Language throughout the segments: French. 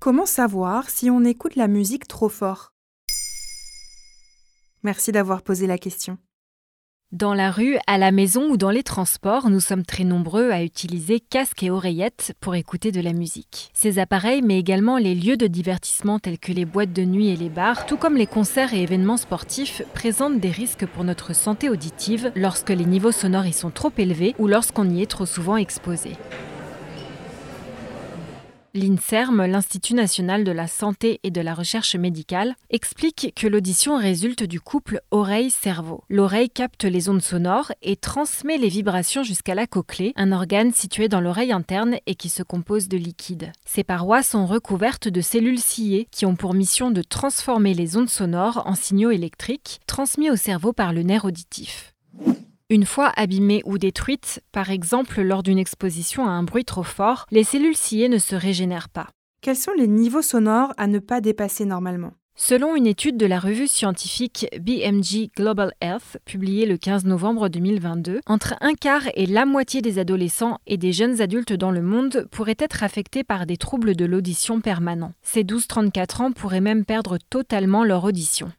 Comment savoir si on écoute la musique trop fort? Merci d'avoir posé la question. Dans la rue, à la maison ou dans les transports, nous sommes très nombreux à utiliser casques et oreillettes pour écouter de la musique. Ces appareils, mais également les lieux de divertissement tels que les boîtes de nuit et les bars, tout comme les concerts et événements sportifs, présentent des risques pour notre santé auditive lorsque les niveaux sonores y sont trop élevés ou lorsqu'on y est trop souvent exposé. L'INSERM, l'Institut national de la santé et de la recherche médicale, explique que l'audition résulte du couple oreille-cerveau. L'oreille capte les ondes sonores et transmet les vibrations jusqu'à la cochlée, un organe situé dans l'oreille interne et qui se compose de liquide. Ces parois sont recouvertes de cellules cillées qui ont pour mission de transformer les ondes sonores en signaux électriques transmis au cerveau par le nerf auditif. Une fois abîmées ou détruites, par exemple lors d'une exposition à un bruit trop fort, les cellules sciées ne se régénèrent pas. Quels sont les niveaux sonores à ne pas dépasser normalement? Selon une étude de la revue scientifique BMG Global Health, publiée le 15 novembre 2022, entre un quart et la moitié des adolescents et des jeunes adultes dans le monde pourraient être affectés par des troubles de l'audition permanents. Ces 12-34 ans pourraient même perdre totalement leur audition.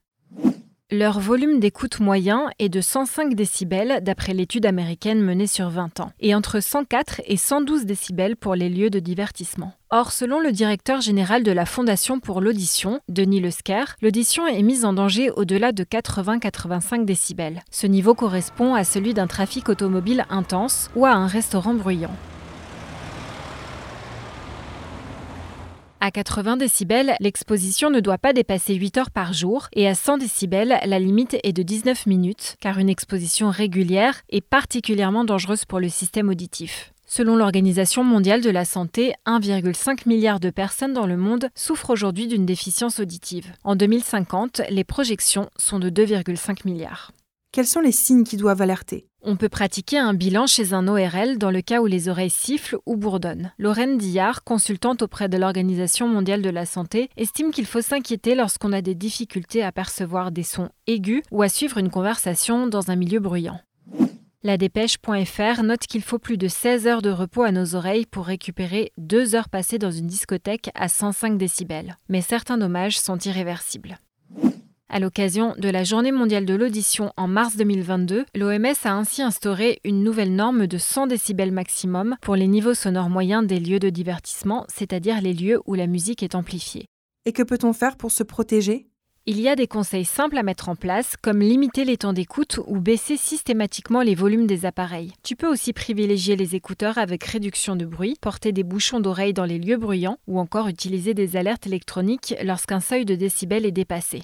Leur volume d'écoute moyen est de 105 décibels d'après l'étude américaine menée sur 20 ans, et entre 104 et 112 décibels pour les lieux de divertissement. Or, selon le directeur général de la Fondation pour l'audition, Denis Lesker, l'audition est mise en danger au-delà de 80-85 décibels. Ce niveau correspond à celui d'un trafic automobile intense ou à un restaurant bruyant. À 80 décibels, l'exposition ne doit pas dépasser 8 heures par jour et à 100 décibels, la limite est de 19 minutes car une exposition régulière est particulièrement dangereuse pour le système auditif. Selon l'Organisation mondiale de la santé, 1,5 milliard de personnes dans le monde souffrent aujourd'hui d'une déficience auditive. En 2050, les projections sont de 2,5 milliards. Quels sont les signes qui doivent alerter? On peut pratiquer un bilan chez un ORL dans le cas où les oreilles sifflent ou bourdonnent. Lorraine Dillard, consultante auprès de l'Organisation mondiale de la santé, estime qu'il faut s'inquiéter lorsqu'on a des difficultés à percevoir des sons aigus ou à suivre une conversation dans un milieu bruyant. La dépêche.fr note qu'il faut plus de 16 heures de repos à nos oreilles pour récupérer 2 heures passées dans une discothèque à 105 décibels. Mais certains dommages sont irréversibles. À l'occasion de la Journée mondiale de l'audition en mars 2022, l'OMS a ainsi instauré une nouvelle norme de 100 décibels maximum pour les niveaux sonores moyens des lieux de divertissement, c'est-à-dire les lieux où la musique est amplifiée. Et que peut-on faire pour se protéger? Il y a des conseils simples à mettre en place, comme limiter les temps d'écoute ou baisser systématiquement les volumes des appareils. Tu peux aussi privilégier les écouteurs avec réduction de bruit, porter des bouchons d'oreille dans les lieux bruyants ou encore utiliser des alertes électroniques lorsqu'un seuil de décibels est dépassé.